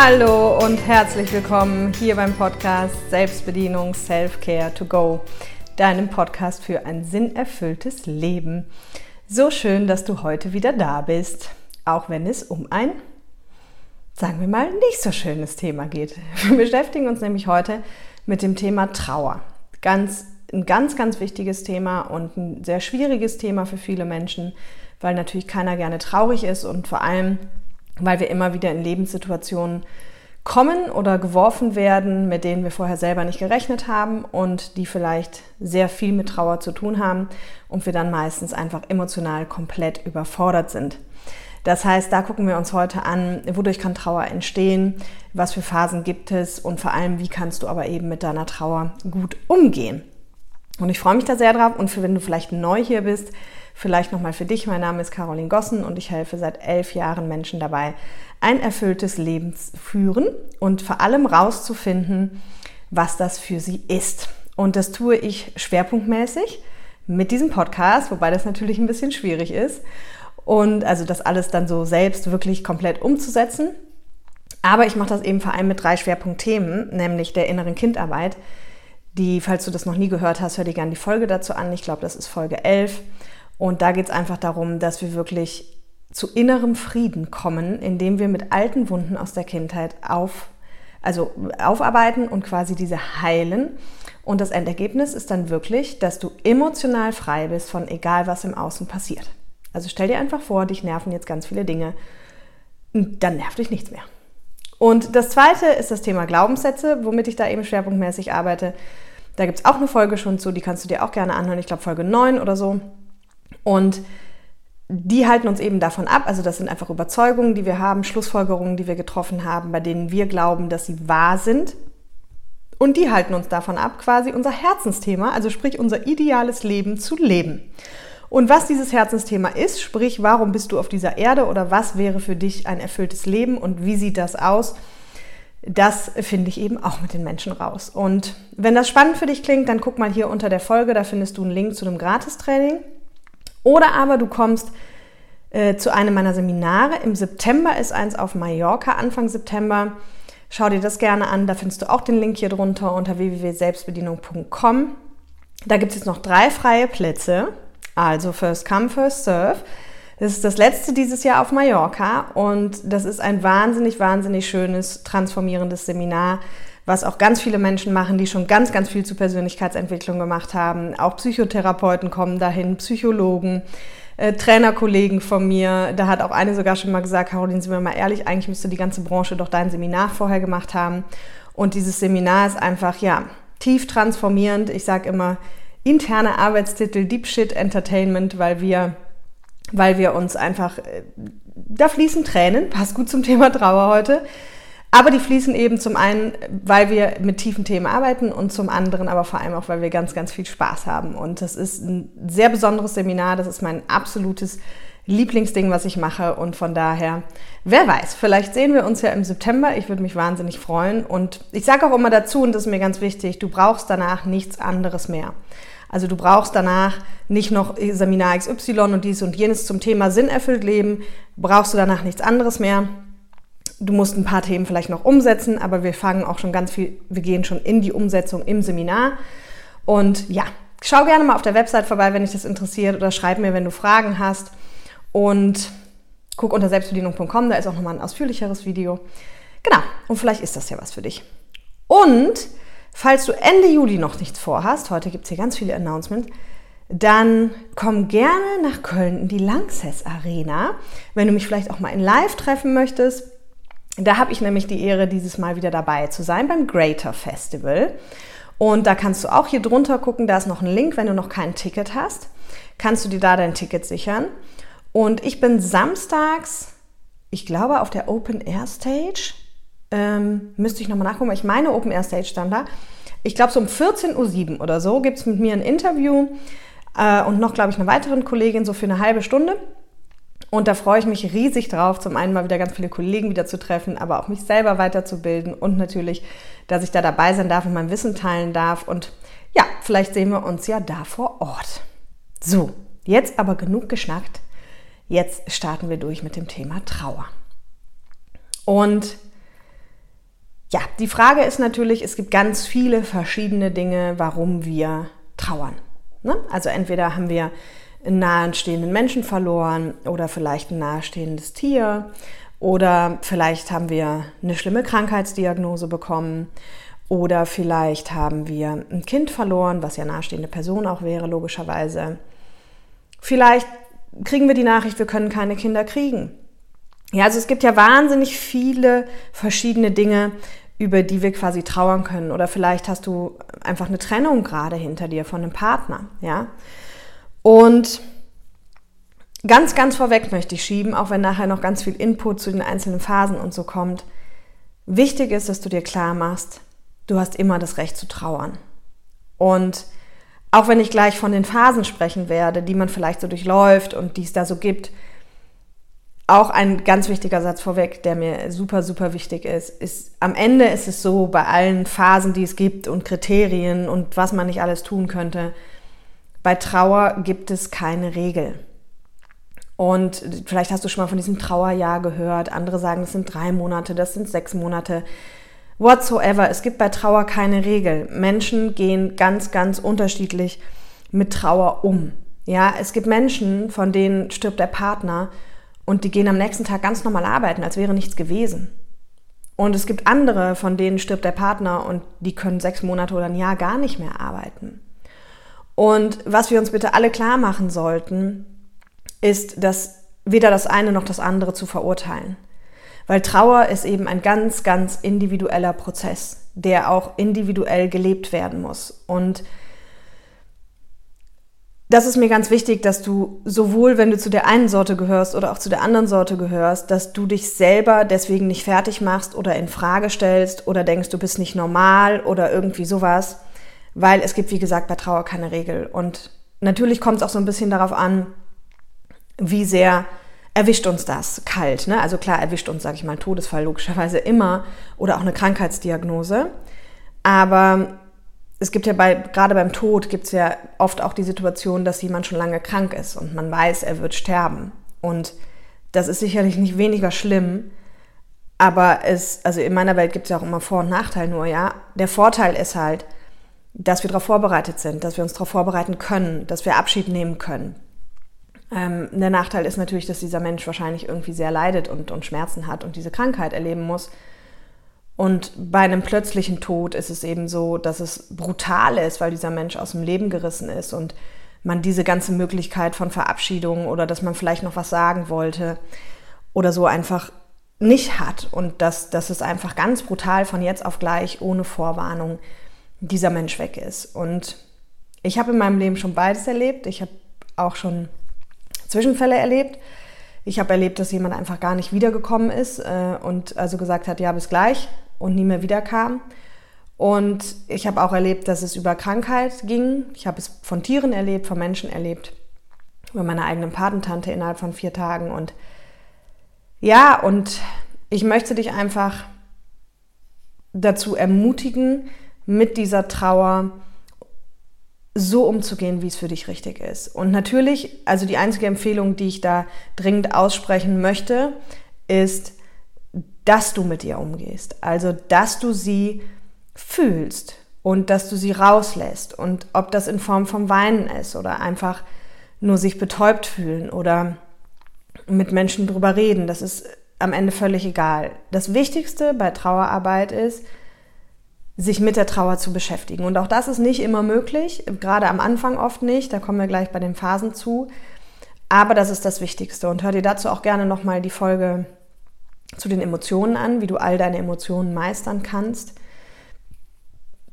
Hallo und herzlich willkommen hier beim Podcast Selbstbedienung Self-Care to Go, deinem Podcast für ein sinnerfülltes Leben. So schön, dass du heute wieder da bist, auch wenn es um ein, sagen wir mal, nicht so schönes Thema geht. Wir beschäftigen uns nämlich heute mit dem Thema Trauer. Ganz, ein ganz, ganz wichtiges Thema und ein sehr schwieriges Thema für viele Menschen, weil natürlich keiner gerne traurig ist und vor allem weil wir immer wieder in Lebenssituationen kommen oder geworfen werden, mit denen wir vorher selber nicht gerechnet haben und die vielleicht sehr viel mit Trauer zu tun haben und wir dann meistens einfach emotional komplett überfordert sind. Das heißt, da gucken wir uns heute an, wodurch kann Trauer entstehen, was für Phasen gibt es und vor allem, wie kannst du aber eben mit deiner Trauer gut umgehen. Und ich freue mich da sehr drauf und für wenn du vielleicht neu hier bist, Vielleicht nochmal für dich, mein Name ist Caroline Gossen und ich helfe seit elf Jahren Menschen dabei, ein erfülltes Leben zu führen und vor allem rauszufinden, was das für sie ist. Und das tue ich schwerpunktmäßig mit diesem Podcast, wobei das natürlich ein bisschen schwierig ist. Und also das alles dann so selbst wirklich komplett umzusetzen. Aber ich mache das eben vor allem mit drei Schwerpunktthemen, nämlich der inneren Kindarbeit. Die, falls du das noch nie gehört hast, hör dir gerne die Folge dazu an. Ich glaube, das ist Folge 11. Und da geht es einfach darum, dass wir wirklich zu innerem Frieden kommen, indem wir mit alten Wunden aus der Kindheit auf, also aufarbeiten und quasi diese heilen. Und das Endergebnis ist dann wirklich, dass du emotional frei bist von egal, was im Außen passiert. Also stell dir einfach vor, dich nerven jetzt ganz viele Dinge. Dann nervt dich nichts mehr. Und das zweite ist das Thema Glaubenssätze, womit ich da eben schwerpunktmäßig arbeite. Da gibt es auch eine Folge schon zu, die kannst du dir auch gerne anhören. Ich glaube Folge 9 oder so. Und die halten uns eben davon ab, also das sind einfach Überzeugungen, die wir haben, Schlussfolgerungen, die wir getroffen haben, bei denen wir glauben, dass sie wahr sind. Und die halten uns davon ab, quasi unser Herzensthema, also sprich unser ideales Leben zu leben. Und was dieses Herzensthema ist, sprich, warum bist du auf dieser Erde oder was wäre für dich ein erfülltes Leben und wie sieht das aus, das finde ich eben auch mit den Menschen raus. Und wenn das spannend für dich klingt, dann guck mal hier unter der Folge, da findest du einen Link zu einem Gratistraining. Oder aber du kommst äh, zu einem meiner Seminare. Im September ist eins auf Mallorca, Anfang September. Schau dir das gerne an. Da findest du auch den Link hier drunter unter www.selbstbedienung.com. Da gibt es jetzt noch drei freie Plätze. Also First Come, First Serve. Das ist das letzte dieses Jahr auf Mallorca und das ist ein wahnsinnig, wahnsinnig schönes, transformierendes Seminar, was auch ganz viele Menschen machen, die schon ganz, ganz viel zur Persönlichkeitsentwicklung gemacht haben. Auch Psychotherapeuten kommen dahin, Psychologen, äh, Trainerkollegen von mir. Da hat auch eine sogar schon mal gesagt, Caroline, sind wir mal ehrlich, eigentlich müsste die ganze Branche doch dein Seminar vorher gemacht haben. Und dieses Seminar ist einfach, ja, tief transformierend. Ich sage immer, interne Arbeitstitel Deep Shit Entertainment, weil wir, weil wir uns einfach, äh, da fließen Tränen, passt gut zum Thema Trauer heute aber die fließen eben zum einen, weil wir mit tiefen Themen arbeiten und zum anderen aber vor allem auch, weil wir ganz, ganz viel Spaß haben. Und das ist ein sehr besonderes Seminar. Das ist mein absolutes Lieblingsding, was ich mache. Und von daher, wer weiß, vielleicht sehen wir uns ja im September. Ich würde mich wahnsinnig freuen. Und ich sage auch immer dazu, und das ist mir ganz wichtig, du brauchst danach nichts anderes mehr. Also du brauchst danach nicht noch Seminar XY und dies und jenes zum Thema Sinn erfüllt leben. Brauchst du danach nichts anderes mehr du musst ein paar Themen vielleicht noch umsetzen, aber wir fangen auch schon ganz viel, wir gehen schon in die Umsetzung im Seminar. Und ja, schau gerne mal auf der Website vorbei, wenn dich das interessiert oder schreib mir, wenn du Fragen hast. Und guck unter selbstbedienung.com, da ist auch nochmal ein ausführlicheres Video. Genau, und vielleicht ist das ja was für dich. Und falls du Ende Juli noch nichts vorhast, heute gibt es hier ganz viele Announcements, dann komm gerne nach Köln in die Lanxess Arena. Wenn du mich vielleicht auch mal in Live treffen möchtest, da habe ich nämlich die Ehre, dieses Mal wieder dabei zu sein beim Greater Festival. Und da kannst du auch hier drunter gucken, da ist noch ein Link, wenn du noch kein Ticket hast, kannst du dir da dein Ticket sichern. Und ich bin samstags, ich glaube, auf der Open Air Stage. Ähm, müsste ich nochmal nachgucken, weil ich meine Open Air Stage stand da. Ich glaube, so um 14.07 Uhr oder so gibt es mit mir ein Interview äh, und noch, glaube ich, eine weitere Kollegin so für eine halbe Stunde. Und da freue ich mich riesig drauf, zum einen mal wieder ganz viele Kollegen wieder zu treffen, aber auch mich selber weiterzubilden und natürlich, dass ich da dabei sein darf und mein Wissen teilen darf. Und ja, vielleicht sehen wir uns ja da vor Ort. So, jetzt aber genug geschnackt. Jetzt starten wir durch mit dem Thema Trauer. Und ja, die Frage ist natürlich, es gibt ganz viele verschiedene Dinge, warum wir trauern. Ne? Also entweder haben wir einen nahestehenden Menschen verloren oder vielleicht ein nahestehendes Tier oder vielleicht haben wir eine schlimme Krankheitsdiagnose bekommen oder vielleicht haben wir ein Kind verloren, was ja nahestehende Person auch wäre, logischerweise. Vielleicht kriegen wir die Nachricht, wir können keine Kinder kriegen. Ja, also es gibt ja wahnsinnig viele verschiedene Dinge, über die wir quasi trauern können. Oder vielleicht hast du einfach eine Trennung gerade hinter dir von einem Partner, ja. Und ganz, ganz vorweg möchte ich schieben, auch wenn nachher noch ganz viel Input zu den einzelnen Phasen und so kommt. Wichtig ist, dass du dir klar machst, du hast immer das Recht zu trauern. Und auch wenn ich gleich von den Phasen sprechen werde, die man vielleicht so durchläuft und die es da so gibt, auch ein ganz wichtiger Satz vorweg, der mir super, super wichtig ist, ist, am Ende ist es so, bei allen Phasen, die es gibt und Kriterien und was man nicht alles tun könnte, bei Trauer gibt es keine Regel. Und vielleicht hast du schon mal von diesem Trauerjahr gehört. Andere sagen, das sind drei Monate, das sind sechs Monate. Whatsoever. Es gibt bei Trauer keine Regel. Menschen gehen ganz, ganz unterschiedlich mit Trauer um. Ja, es gibt Menschen, von denen stirbt der Partner und die gehen am nächsten Tag ganz normal arbeiten, als wäre nichts gewesen. Und es gibt andere, von denen stirbt der Partner und die können sechs Monate oder ein Jahr gar nicht mehr arbeiten. Und was wir uns bitte alle klar machen sollten, ist, dass weder das eine noch das andere zu verurteilen. Weil Trauer ist eben ein ganz, ganz individueller Prozess, der auch individuell gelebt werden muss. Und das ist mir ganz wichtig, dass du sowohl, wenn du zu der einen Sorte gehörst oder auch zu der anderen Sorte gehörst, dass du dich selber deswegen nicht fertig machst oder in Frage stellst oder denkst, du bist nicht normal oder irgendwie sowas, weil es gibt, wie gesagt, bei Trauer keine Regel. Und natürlich kommt es auch so ein bisschen darauf an, wie sehr erwischt uns das kalt. Ne? Also klar erwischt uns, sage ich mal, Todesfall logischerweise immer oder auch eine Krankheitsdiagnose. Aber es gibt ja bei, gerade beim Tod gibt es ja oft auch die Situation, dass jemand schon lange krank ist und man weiß, er wird sterben. Und das ist sicherlich nicht weniger schlimm, aber es, also in meiner Welt gibt es ja auch immer Vor- und Nachteil nur, ja. Der Vorteil ist halt, dass wir darauf vorbereitet sind, dass wir uns darauf vorbereiten können, dass wir Abschied nehmen können. Ähm, der Nachteil ist natürlich, dass dieser Mensch wahrscheinlich irgendwie sehr leidet und, und Schmerzen hat und diese Krankheit erleben muss. Und bei einem plötzlichen Tod ist es eben so, dass es brutal ist, weil dieser Mensch aus dem Leben gerissen ist und man diese ganze Möglichkeit von Verabschiedung oder dass man vielleicht noch was sagen wollte oder so einfach nicht hat. Und dass, dass es einfach ganz brutal von jetzt auf gleich ohne Vorwarnung dieser Mensch weg ist. Und ich habe in meinem Leben schon beides erlebt. Ich habe auch schon Zwischenfälle erlebt. Ich habe erlebt, dass jemand einfach gar nicht wiedergekommen ist äh, und also gesagt hat, ja, bis gleich und nie mehr wiederkam. Und ich habe auch erlebt, dass es über Krankheit ging. Ich habe es von Tieren erlebt, von Menschen erlebt, über meine eigene Patentante innerhalb von vier Tagen. Und ja, und ich möchte dich einfach dazu ermutigen, mit dieser Trauer so umzugehen, wie es für dich richtig ist. Und natürlich, also die einzige Empfehlung, die ich da dringend aussprechen möchte, ist, dass du mit ihr umgehst. Also, dass du sie fühlst und dass du sie rauslässt. Und ob das in Form von Weinen ist oder einfach nur sich betäubt fühlen oder mit Menschen drüber reden, das ist am Ende völlig egal. Das Wichtigste bei Trauerarbeit ist, sich mit der Trauer zu beschäftigen. Und auch das ist nicht immer möglich, gerade am Anfang oft nicht, da kommen wir gleich bei den Phasen zu. Aber das ist das Wichtigste. Und hör dir dazu auch gerne nochmal die Folge zu den Emotionen an, wie du all deine Emotionen meistern kannst.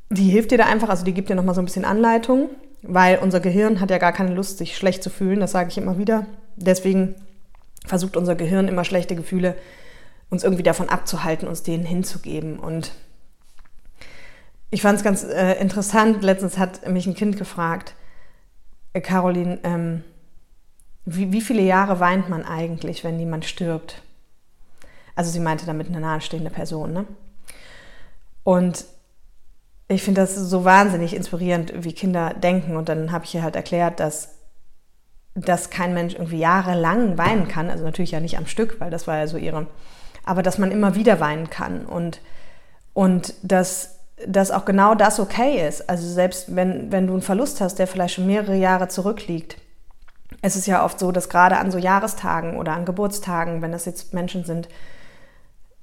Die hilft dir da einfach, also die gibt dir nochmal so ein bisschen Anleitung, weil unser Gehirn hat ja gar keine Lust, sich schlecht zu fühlen, das sage ich immer wieder. Deswegen versucht unser Gehirn immer schlechte Gefühle uns irgendwie davon abzuhalten, uns denen hinzugeben. Und ich fand es ganz äh, interessant, letztens hat mich ein Kind gefragt, äh, Caroline, ähm, wie, wie viele Jahre weint man eigentlich, wenn jemand stirbt? Also sie meinte damit eine nahestehende Person. Ne? Und ich finde das so wahnsinnig inspirierend, wie Kinder denken. Und dann habe ich ihr halt erklärt, dass, dass kein Mensch irgendwie jahrelang weinen kann. Also natürlich ja nicht am Stück, weil das war ja so ihre. Aber dass man immer wieder weinen kann. Und, Und dass, dass auch genau das okay ist. Also selbst wenn, wenn du einen Verlust hast, der vielleicht schon mehrere Jahre zurückliegt. Es ist ja oft so, dass gerade an so Jahrestagen oder an Geburtstagen, wenn das jetzt Menschen sind,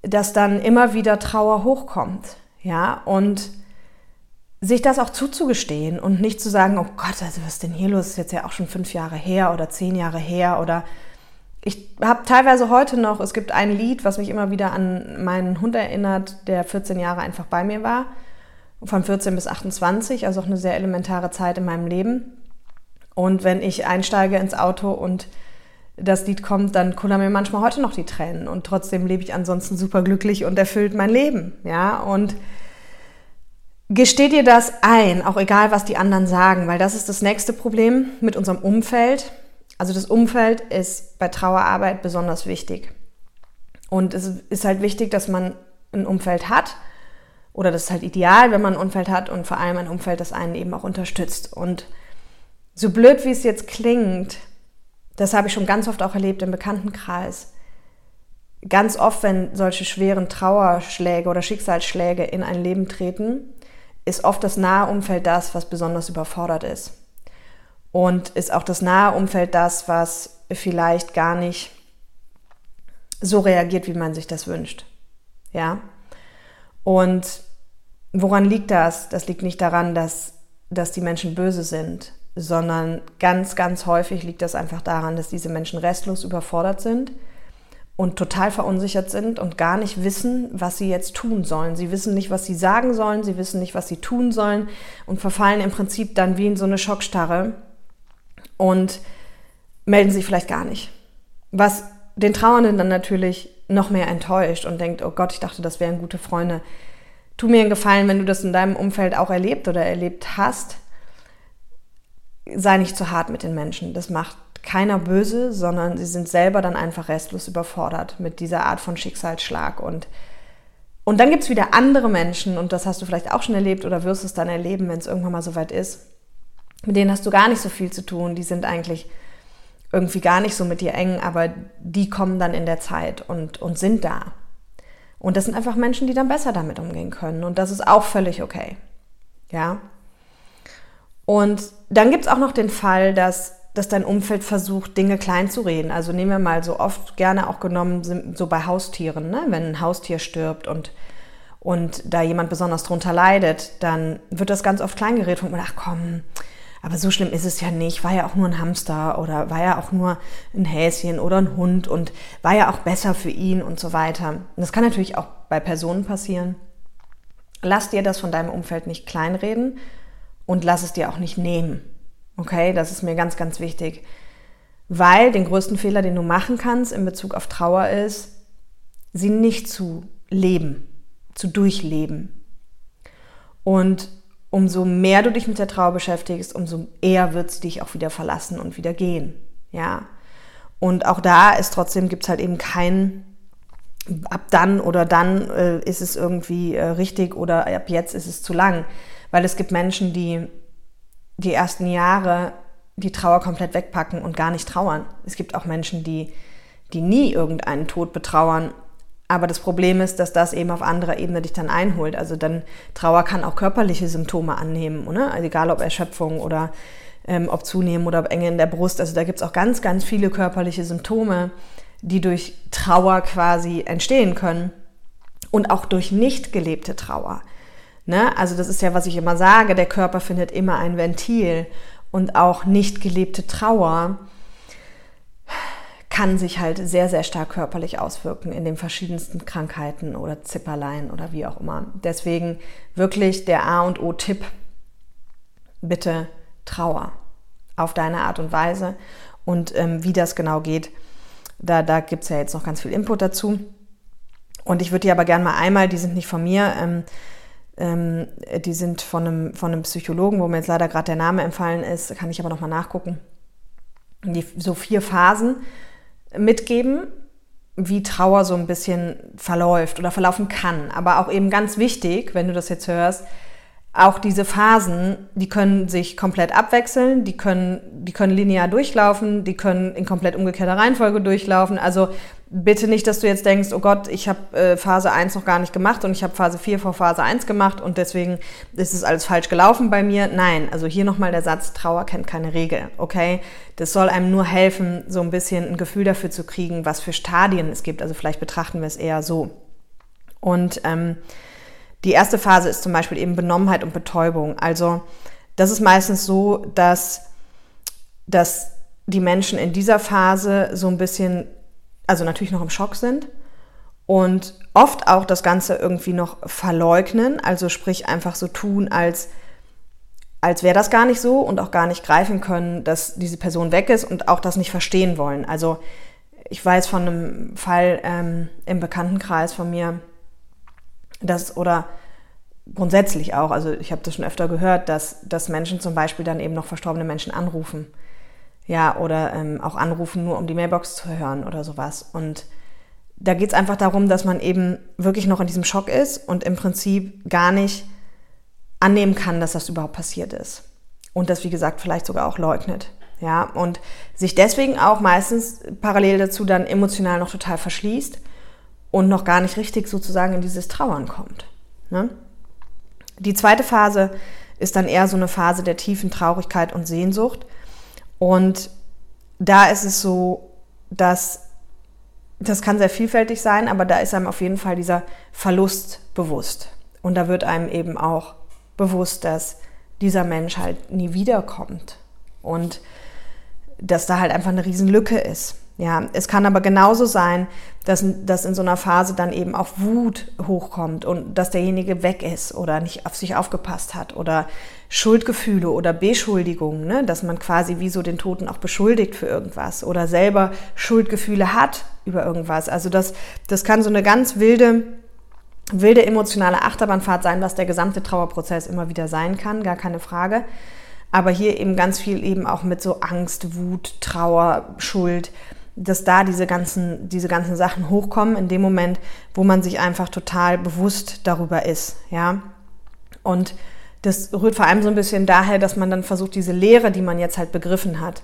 dass dann immer wieder Trauer hochkommt. Ja, und sich das auch zuzugestehen und nicht zu sagen, oh Gott, also was ist denn hier los? Das ist jetzt ja auch schon fünf Jahre her oder zehn Jahre her oder ich habe teilweise heute noch, es gibt ein Lied, was mich immer wieder an meinen Hund erinnert, der 14 Jahre einfach bei mir war, von 14 bis 28, also auch eine sehr elementare Zeit in meinem Leben. Und wenn ich einsteige ins Auto und das Lied kommt, dann kullern mir manchmal heute noch die Tränen und trotzdem lebe ich ansonsten super glücklich und erfüllt mein Leben, ja, und Gesteh dir das ein, auch egal, was die anderen sagen, weil das ist das nächste Problem mit unserem Umfeld. Also das Umfeld ist bei Trauerarbeit besonders wichtig. Und es ist halt wichtig, dass man ein Umfeld hat. Oder das ist halt ideal, wenn man ein Umfeld hat und vor allem ein Umfeld, das einen eben auch unterstützt. Und so blöd, wie es jetzt klingt, das habe ich schon ganz oft auch erlebt im Bekanntenkreis. Ganz oft, wenn solche schweren Trauerschläge oder Schicksalsschläge in ein Leben treten, ist oft das nahe Umfeld das, was besonders überfordert ist. Und ist auch das nahe Umfeld das, was vielleicht gar nicht so reagiert, wie man sich das wünscht. Ja? Und woran liegt das? Das liegt nicht daran, dass, dass die Menschen böse sind, sondern ganz, ganz häufig liegt das einfach daran, dass diese Menschen restlos überfordert sind und total verunsichert sind und gar nicht wissen, was sie jetzt tun sollen. Sie wissen nicht, was sie sagen sollen, sie wissen nicht, was sie tun sollen und verfallen im Prinzip dann wie in so eine Schockstarre und melden sich vielleicht gar nicht. Was den Trauernden dann natürlich noch mehr enttäuscht und denkt, oh Gott, ich dachte, das wären gute Freunde. Tu mir einen Gefallen, wenn du das in deinem Umfeld auch erlebt oder erlebt hast, sei nicht zu hart mit den Menschen. Das macht keiner böse, sondern sie sind selber dann einfach restlos überfordert mit dieser Art von Schicksalsschlag. Und, und dann gibt es wieder andere Menschen, und das hast du vielleicht auch schon erlebt oder wirst es dann erleben, wenn es irgendwann mal soweit ist. Mit denen hast du gar nicht so viel zu tun. Die sind eigentlich irgendwie gar nicht so mit dir eng, aber die kommen dann in der Zeit und, und sind da. Und das sind einfach Menschen, die dann besser damit umgehen können. Und das ist auch völlig okay. Ja. Und dann gibt es auch noch den Fall, dass dass dein Umfeld versucht, Dinge klein zu reden. Also nehmen wir mal so oft gerne auch genommen, so bei Haustieren, ne? wenn ein Haustier stirbt und, und da jemand besonders drunter leidet, dann wird das ganz oft klein geredet und man ach komm, aber so schlimm ist es ja nicht, war ja auch nur ein Hamster oder war ja auch nur ein Häschen oder ein Hund und war ja auch besser für ihn und so weiter. Und das kann natürlich auch bei Personen passieren. Lass dir das von deinem Umfeld nicht kleinreden und lass es dir auch nicht nehmen. Okay, das ist mir ganz, ganz wichtig. Weil den größten Fehler, den du machen kannst in Bezug auf Trauer ist, sie nicht zu leben, zu durchleben. Und umso mehr du dich mit der Trauer beschäftigst, umso eher wird sie dich auch wieder verlassen und wieder gehen. Ja. Und auch da ist trotzdem, gibt es halt eben kein ab dann oder dann äh, ist es irgendwie äh, richtig oder ab jetzt ist es zu lang. Weil es gibt Menschen, die die ersten Jahre die Trauer komplett wegpacken und gar nicht trauern. Es gibt auch Menschen, die, die nie irgendeinen Tod betrauern. Aber das Problem ist, dass das eben auf anderer Ebene dich dann einholt. Also dann Trauer kann auch körperliche Symptome annehmen, oder? Also egal ob Erschöpfung oder ähm, ob zunehmen oder ob Enge in der Brust. Also da gibt es auch ganz, ganz viele körperliche Symptome, die durch Trauer quasi entstehen können. Und auch durch nicht gelebte Trauer. Ne? Also das ist ja, was ich immer sage, der Körper findet immer ein Ventil und auch nicht gelebte Trauer kann sich halt sehr, sehr stark körperlich auswirken in den verschiedensten Krankheiten oder Zipperlein oder wie auch immer. Deswegen wirklich der A und O-Tipp, bitte Trauer auf deine Art und Weise. Und ähm, wie das genau geht, da, da gibt es ja jetzt noch ganz viel Input dazu. Und ich würde die aber gerne mal einmal, die sind nicht von mir, ähm, ähm, die sind von einem, von einem Psychologen, wo mir jetzt leider gerade der Name empfallen ist, kann ich aber nochmal nachgucken. Die so vier Phasen mitgeben, wie Trauer so ein bisschen verläuft oder verlaufen kann. Aber auch eben ganz wichtig, wenn du das jetzt hörst, auch diese Phasen, die können sich komplett abwechseln, die können, die können linear durchlaufen, die können in komplett umgekehrter Reihenfolge durchlaufen. Also bitte nicht, dass du jetzt denkst, oh Gott, ich habe äh, Phase 1 noch gar nicht gemacht und ich habe Phase 4 vor Phase 1 gemacht und deswegen ist es alles falsch gelaufen bei mir. Nein, also hier nochmal der Satz, Trauer kennt keine Regel, okay? Das soll einem nur helfen, so ein bisschen ein Gefühl dafür zu kriegen, was für Stadien es gibt. Also vielleicht betrachten wir es eher so. Und ähm, die erste Phase ist zum Beispiel eben Benommenheit und Betäubung. Also das ist meistens so, dass, dass die Menschen in dieser Phase so ein bisschen also natürlich noch im Schock sind und oft auch das Ganze irgendwie noch verleugnen, also sprich einfach so tun, als, als wäre das gar nicht so und auch gar nicht greifen können, dass diese Person weg ist und auch das nicht verstehen wollen. Also ich weiß von einem Fall ähm, im Bekanntenkreis von mir, dass oder grundsätzlich auch, also ich habe das schon öfter gehört, dass, dass Menschen zum Beispiel dann eben noch verstorbene Menschen anrufen ja, oder ähm, auch anrufen, nur um die Mailbox zu hören oder sowas. Und da geht es einfach darum, dass man eben wirklich noch in diesem Schock ist und im Prinzip gar nicht annehmen kann, dass das überhaupt passiert ist. Und das, wie gesagt, vielleicht sogar auch leugnet. Ja, und sich deswegen auch meistens parallel dazu dann emotional noch total verschließt und noch gar nicht richtig sozusagen in dieses Trauern kommt. Ne? Die zweite Phase ist dann eher so eine Phase der tiefen Traurigkeit und Sehnsucht und da ist es so, dass das kann sehr vielfältig sein, aber da ist einem auf jeden Fall dieser Verlust bewusst. Und da wird einem eben auch bewusst, dass dieser Mensch halt nie wiederkommt und dass da halt einfach eine Riesenlücke ist. Ja, es kann aber genauso sein, dass, dass in so einer Phase dann eben auch Wut hochkommt und dass derjenige weg ist oder nicht auf sich aufgepasst hat oder Schuldgefühle oder Beschuldigungen, ne? dass man quasi wie so den Toten auch beschuldigt für irgendwas oder selber Schuldgefühle hat über irgendwas. Also das, das kann so eine ganz wilde, wilde emotionale Achterbahnfahrt sein, was der gesamte Trauerprozess immer wieder sein kann, gar keine Frage. Aber hier eben ganz viel eben auch mit so Angst, Wut, Trauer, Schuld dass da diese ganzen, diese ganzen Sachen hochkommen in dem Moment, wo man sich einfach total bewusst darüber ist, ja. Und das rührt vor allem so ein bisschen daher, dass man dann versucht, diese Lehre, die man jetzt halt begriffen hat,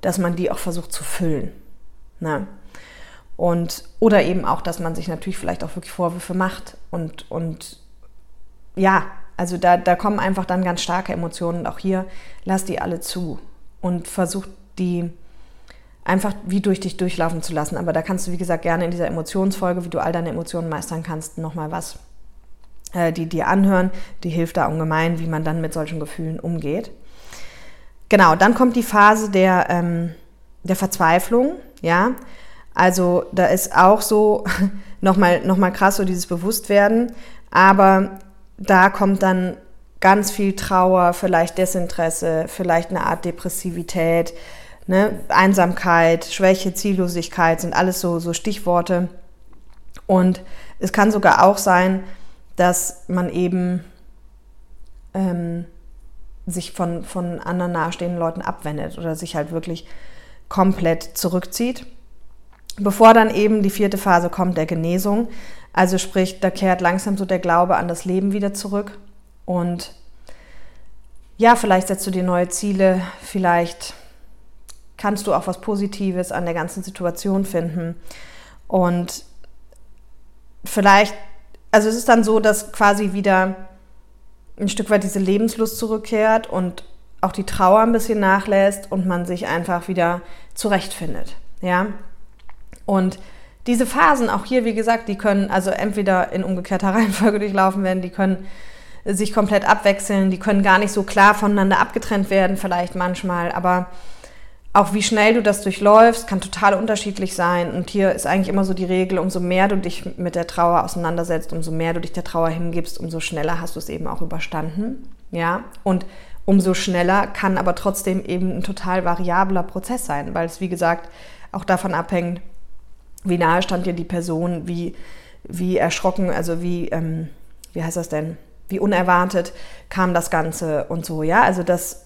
dass man die auch versucht zu füllen. Ne? Und, oder eben auch, dass man sich natürlich vielleicht auch wirklich Vorwürfe macht. Und, und ja, also da, da kommen einfach dann ganz starke Emotionen. Und auch hier, lass die alle zu und versuch die einfach wie durch dich durchlaufen zu lassen. Aber da kannst du, wie gesagt, gerne in dieser Emotionsfolge, wie du all deine Emotionen meistern kannst, nochmal was, äh, die dir anhören. Die hilft da ungemein, wie man dann mit solchen Gefühlen umgeht. Genau, dann kommt die Phase der, ähm, der Verzweiflung, ja. Also da ist auch so nochmal noch mal krass so dieses Bewusstwerden, aber da kommt dann ganz viel Trauer, vielleicht Desinteresse, vielleicht eine Art Depressivität, Ne? Einsamkeit, Schwäche, Ziellosigkeit sind alles so, so Stichworte. Und es kann sogar auch sein, dass man eben ähm, sich von, von anderen nahestehenden Leuten abwendet oder sich halt wirklich komplett zurückzieht. Bevor dann eben die vierte Phase kommt der Genesung, also sprich, da kehrt langsam so der Glaube an das Leben wieder zurück und ja, vielleicht setzt du dir neue Ziele, vielleicht kannst du auch was Positives an der ganzen Situation finden. Und vielleicht, also es ist dann so, dass quasi wieder ein Stück weit diese Lebenslust zurückkehrt und auch die Trauer ein bisschen nachlässt und man sich einfach wieder zurechtfindet. Ja? Und diese Phasen, auch hier, wie gesagt, die können also entweder in umgekehrter Reihenfolge durchlaufen werden, die können sich komplett abwechseln, die können gar nicht so klar voneinander abgetrennt werden, vielleicht manchmal, aber auch wie schnell du das durchläufst, kann total unterschiedlich sein. Und hier ist eigentlich immer so die Regel, umso mehr du dich mit der Trauer auseinandersetzt, umso mehr du dich der Trauer hingibst, umso schneller hast du es eben auch überstanden. Ja, und umso schneller kann aber trotzdem eben ein total variabler Prozess sein, weil es, wie gesagt, auch davon abhängt, wie nahe stand dir die Person, wie, wie erschrocken, also wie, ähm, wie heißt das denn, wie unerwartet kam das Ganze und so. Ja, also das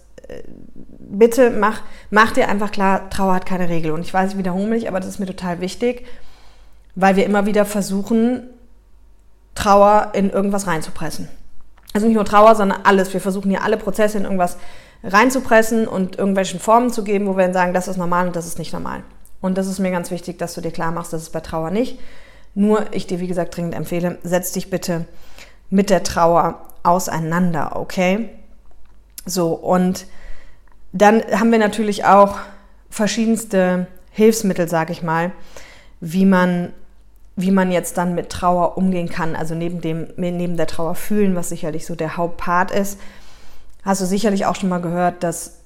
bitte mach, mach dir einfach klar, Trauer hat keine Regel. Und ich weiß, ich wiederhole mich, aber das ist mir total wichtig, weil wir immer wieder versuchen, Trauer in irgendwas reinzupressen. Also nicht nur Trauer, sondern alles. Wir versuchen hier alle Prozesse in irgendwas reinzupressen und irgendwelchen Formen zu geben, wo wir dann sagen, das ist normal und das ist nicht normal. Und das ist mir ganz wichtig, dass du dir klar machst, dass es bei Trauer nicht. Nur ich dir, wie gesagt, dringend empfehle, setz dich bitte mit der Trauer auseinander, okay? So, und dann haben wir natürlich auch verschiedenste Hilfsmittel, sage ich mal, wie man, wie man jetzt dann mit Trauer umgehen kann. Also neben, dem, neben der Trauer fühlen, was sicherlich so der Hauptpart ist, hast du sicherlich auch schon mal gehört, dass,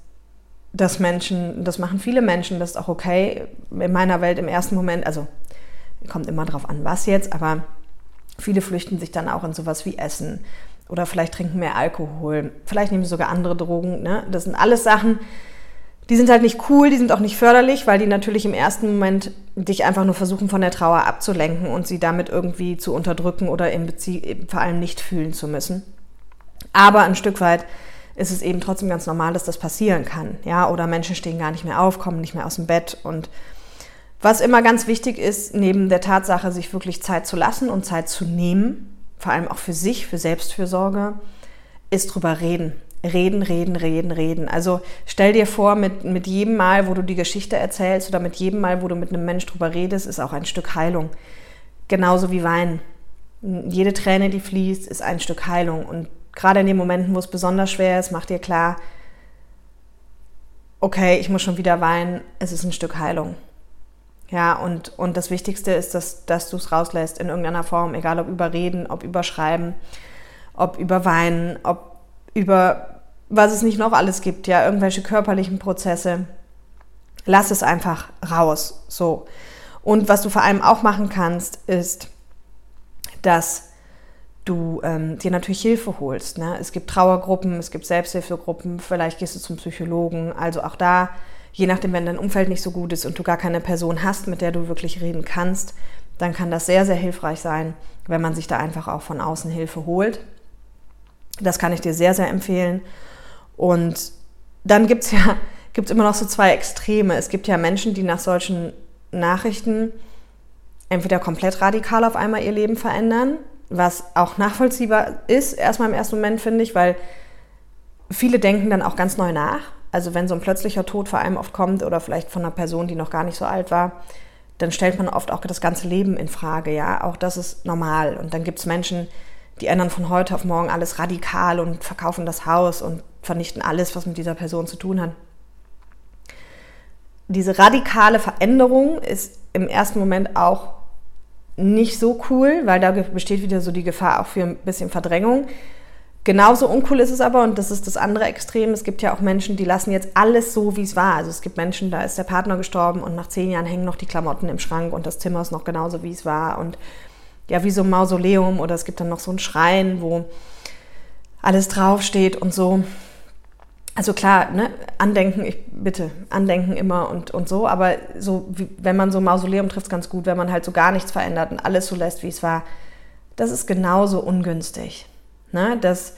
dass Menschen, das machen viele Menschen, das ist auch okay. In meiner Welt im ersten Moment, also kommt immer drauf an, was jetzt, aber viele flüchten sich dann auch in sowas wie Essen oder vielleicht trinken mehr Alkohol, vielleicht nehmen sie sogar andere Drogen. Ne? Das sind alles Sachen, die sind halt nicht cool, die sind auch nicht förderlich, weil die natürlich im ersten Moment dich einfach nur versuchen, von der Trauer abzulenken und sie damit irgendwie zu unterdrücken oder im vor allem nicht fühlen zu müssen. Aber ein Stück weit ist es eben trotzdem ganz normal, dass das passieren kann. Ja, oder Menschen stehen gar nicht mehr auf, kommen nicht mehr aus dem Bett. Und was immer ganz wichtig ist, neben der Tatsache, sich wirklich Zeit zu lassen und Zeit zu nehmen, vor allem auch für sich, für Selbstfürsorge, ist drüber reden. Reden, reden, reden, reden. Also stell dir vor, mit, mit jedem Mal, wo du die Geschichte erzählst oder mit jedem Mal, wo du mit einem Mensch drüber redest, ist auch ein Stück Heilung. Genauso wie Weinen. Jede Träne, die fließt, ist ein Stück Heilung. Und gerade in den Momenten, wo es besonders schwer ist, mach dir klar, okay, ich muss schon wieder weinen, es ist ein Stück Heilung. Ja, und, und das Wichtigste ist, dass, dass du es rauslässt in irgendeiner Form, egal ob über Reden, ob über Schreiben, ob über Weinen, ob über was es nicht noch alles gibt, ja, irgendwelche körperlichen Prozesse. Lass es einfach raus, so. Und was du vor allem auch machen kannst, ist, dass du ähm, dir natürlich Hilfe holst. Ne? Es gibt Trauergruppen, es gibt Selbsthilfegruppen, vielleicht gehst du zum Psychologen. Also auch da, je nachdem, wenn dein Umfeld nicht so gut ist und du gar keine Person hast, mit der du wirklich reden kannst, dann kann das sehr, sehr hilfreich sein, wenn man sich da einfach auch von außen Hilfe holt. Das kann ich dir sehr, sehr empfehlen. Und dann gibt es ja gibt's immer noch so zwei Extreme. Es gibt ja Menschen, die nach solchen Nachrichten entweder komplett radikal auf einmal ihr Leben verändern, was auch nachvollziehbar ist, erstmal im ersten Moment, finde ich, weil viele denken dann auch ganz neu nach. Also wenn so ein plötzlicher Tod vor allem oft kommt oder vielleicht von einer Person, die noch gar nicht so alt war, dann stellt man oft auch das ganze Leben in Frage, ja. Auch das ist normal. Und dann gibt es Menschen, die ändern von heute auf morgen alles radikal und verkaufen das Haus und vernichten alles, was mit dieser Person zu tun hat. Diese radikale Veränderung ist im ersten Moment auch nicht so cool, weil da besteht wieder so die Gefahr auch für ein bisschen Verdrängung. Genauso uncool ist es aber, und das ist das andere Extrem, es gibt ja auch Menschen, die lassen jetzt alles so, wie es war. Also es gibt Menschen, da ist der Partner gestorben und nach zehn Jahren hängen noch die Klamotten im Schrank und das Zimmer ist noch genauso, wie es war. Und ja, wie so ein Mausoleum oder es gibt dann noch so einen Schrein, wo alles draufsteht und so. Also klar, ne, Andenken, ich bitte, Andenken immer und, und so, aber so, wie, wenn man so ein Mausoleum trifft, ganz gut, wenn man halt so gar nichts verändert und alles so lässt, wie es war, das ist genauso ungünstig. Ne? Das,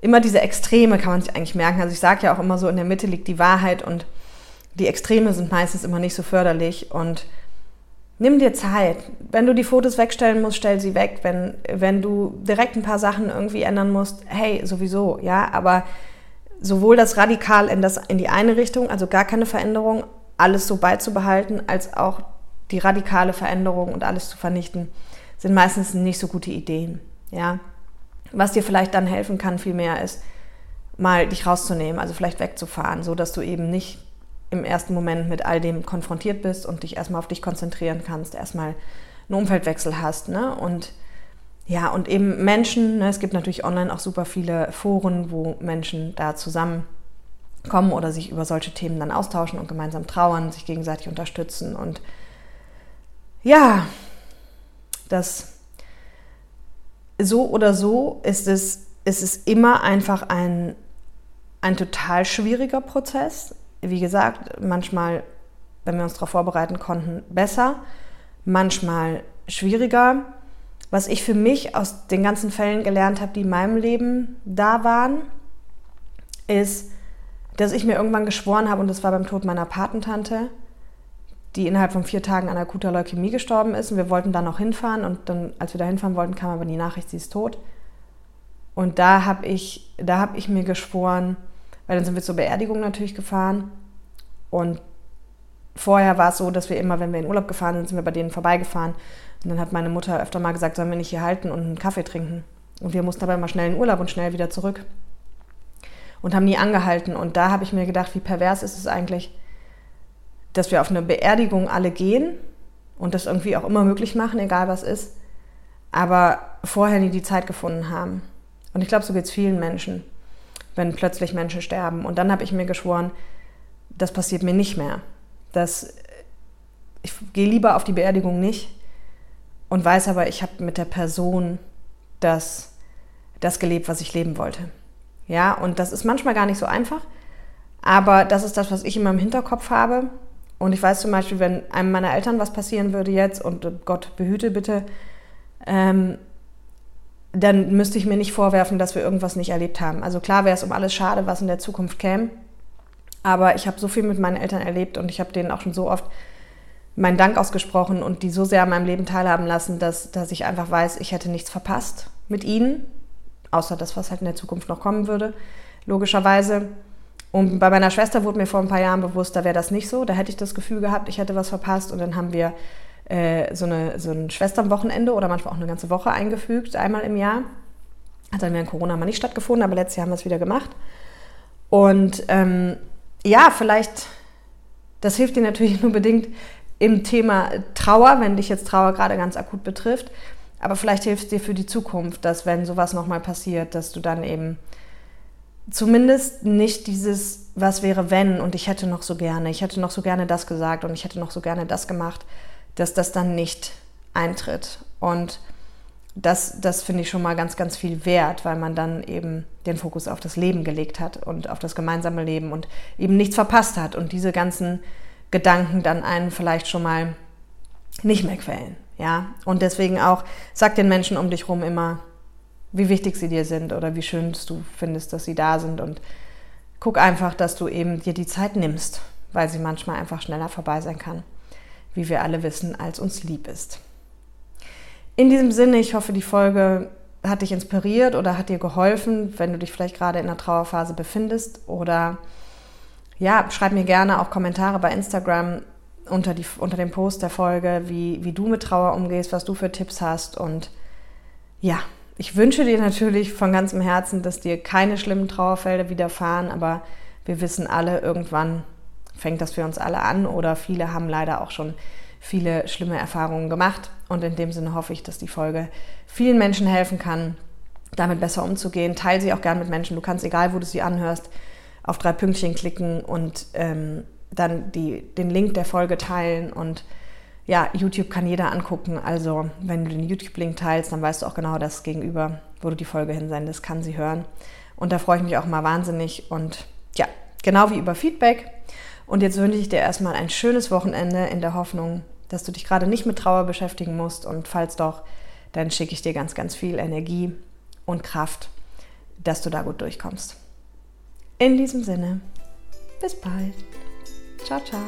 immer diese Extreme kann man sich eigentlich merken. Also ich sage ja auch immer so, in der Mitte liegt die Wahrheit und die Extreme sind meistens immer nicht so förderlich und Nimm dir Zeit. Wenn du die Fotos wegstellen musst, stell sie weg. Wenn, wenn du direkt ein paar Sachen irgendwie ändern musst, hey, sowieso, ja. Aber sowohl das radikal in, das, in die eine Richtung, also gar keine Veränderung, alles so beizubehalten, als auch die radikale Veränderung und alles zu vernichten, sind meistens nicht so gute Ideen, ja. Was dir vielleicht dann helfen kann, vielmehr ist, mal dich rauszunehmen, also vielleicht wegzufahren, so dass du eben nicht im ersten Moment mit all dem konfrontiert bist und dich erstmal auf dich konzentrieren kannst, erstmal einen Umfeldwechsel hast. Ne? Und ja, und eben Menschen, ne, es gibt natürlich online auch super viele Foren, wo Menschen da zusammenkommen oder sich über solche Themen dann austauschen und gemeinsam trauern, sich gegenseitig unterstützen. Und ja, das so oder so ist es, ist es immer einfach ein, ein total schwieriger Prozess wie gesagt, manchmal, wenn wir uns darauf vorbereiten konnten, besser, manchmal schwieriger. Was ich für mich aus den ganzen Fällen gelernt habe, die in meinem Leben da waren, ist, dass ich mir irgendwann geschworen habe, und das war beim Tod meiner Patentante, die innerhalb von vier Tagen an akuter Leukämie gestorben ist. Und wir wollten da noch hinfahren. Und dann, als wir da hinfahren wollten, kam aber die Nachricht, sie ist tot. Und da habe ich, hab ich mir geschworen, weil dann sind wir zur Beerdigung natürlich gefahren und vorher war es so, dass wir immer, wenn wir in Urlaub gefahren sind, sind wir bei denen vorbeigefahren. Und dann hat meine Mutter öfter mal gesagt, sollen wir nicht hier halten und einen Kaffee trinken. Und wir mussten aber immer schnell in Urlaub und schnell wieder zurück. Und haben nie angehalten. Und da habe ich mir gedacht, wie pervers ist es eigentlich, dass wir auf eine Beerdigung alle gehen und das irgendwie auch immer möglich machen, egal was ist, aber vorher nie die Zeit gefunden haben. Und ich glaube, so geht es vielen Menschen, wenn plötzlich Menschen sterben. Und dann habe ich mir geschworen, das passiert mir nicht mehr. Das, ich gehe lieber auf die Beerdigung nicht und weiß aber, ich habe mit der Person das, das gelebt, was ich leben wollte. Ja, und das ist manchmal gar nicht so einfach, aber das ist das, was ich immer im Hinterkopf habe. Und ich weiß zum Beispiel, wenn einem meiner Eltern was passieren würde jetzt, und Gott behüte bitte, ähm, dann müsste ich mir nicht vorwerfen, dass wir irgendwas nicht erlebt haben. Also klar wäre es um alles schade, was in der Zukunft käme. Aber ich habe so viel mit meinen Eltern erlebt und ich habe denen auch schon so oft meinen Dank ausgesprochen und die so sehr an meinem Leben teilhaben lassen, dass, dass ich einfach weiß, ich hätte nichts verpasst mit ihnen, außer das, was halt in der Zukunft noch kommen würde, logischerweise. Und bei meiner Schwester wurde mir vor ein paar Jahren bewusst, da wäre das nicht so. Da hätte ich das Gefühl gehabt, ich hätte was verpasst. Und dann haben wir äh, so, eine, so ein Schwesternwochenende oder manchmal auch eine ganze Woche eingefügt, einmal im Jahr. Hat dann während Corona mal nicht stattgefunden, aber letztes Jahr haben wir es wieder gemacht. Und ähm, ja, vielleicht, das hilft dir natürlich nur bedingt im Thema Trauer, wenn dich jetzt Trauer gerade ganz akut betrifft. Aber vielleicht hilft es dir für die Zukunft, dass wenn sowas nochmal passiert, dass du dann eben zumindest nicht dieses, was wäre wenn und ich hätte noch so gerne, ich hätte noch so gerne das gesagt und ich hätte noch so gerne das gemacht, dass das dann nicht eintritt. Und das, das finde ich schon mal ganz, ganz viel wert, weil man dann eben den Fokus auf das Leben gelegt hat und auf das gemeinsame Leben und eben nichts verpasst hat und diese ganzen Gedanken dann einen vielleicht schon mal nicht mehr quälen. Ja? Und deswegen auch, sag den Menschen um dich rum immer, wie wichtig sie dir sind oder wie schön du findest, dass sie da sind. Und guck einfach, dass du eben dir die Zeit nimmst, weil sie manchmal einfach schneller vorbei sein kann, wie wir alle wissen, als uns lieb ist. In diesem Sinne, ich hoffe, die Folge hat dich inspiriert oder hat dir geholfen, wenn du dich vielleicht gerade in einer Trauerphase befindest. Oder ja, schreib mir gerne auch Kommentare bei Instagram unter, die, unter dem Post der Folge, wie, wie du mit Trauer umgehst, was du für Tipps hast. Und ja, ich wünsche dir natürlich von ganzem Herzen, dass dir keine schlimmen Trauerfelder widerfahren, aber wir wissen alle, irgendwann fängt das für uns alle an oder viele haben leider auch schon viele schlimme Erfahrungen gemacht. Und in dem Sinne hoffe ich, dass die Folge vielen Menschen helfen kann, damit besser umzugehen. Teil sie auch gern mit Menschen. Du kannst, egal wo du sie anhörst, auf drei Pünktchen klicken und ähm, dann die, den Link der Folge teilen und ja, YouTube kann jeder angucken. Also wenn du den YouTube-Link teilst, dann weißt du auch genau, dass gegenüber, wo du die Folge hinsendest, kann sie hören. Und da freue ich mich auch mal wahnsinnig. Und ja, genau wie über Feedback. Und jetzt wünsche ich dir erstmal ein schönes Wochenende in der Hoffnung, dass du dich gerade nicht mit Trauer beschäftigen musst. Und falls doch, dann schicke ich dir ganz, ganz viel Energie und Kraft, dass du da gut durchkommst. In diesem Sinne, bis bald. Ciao, ciao.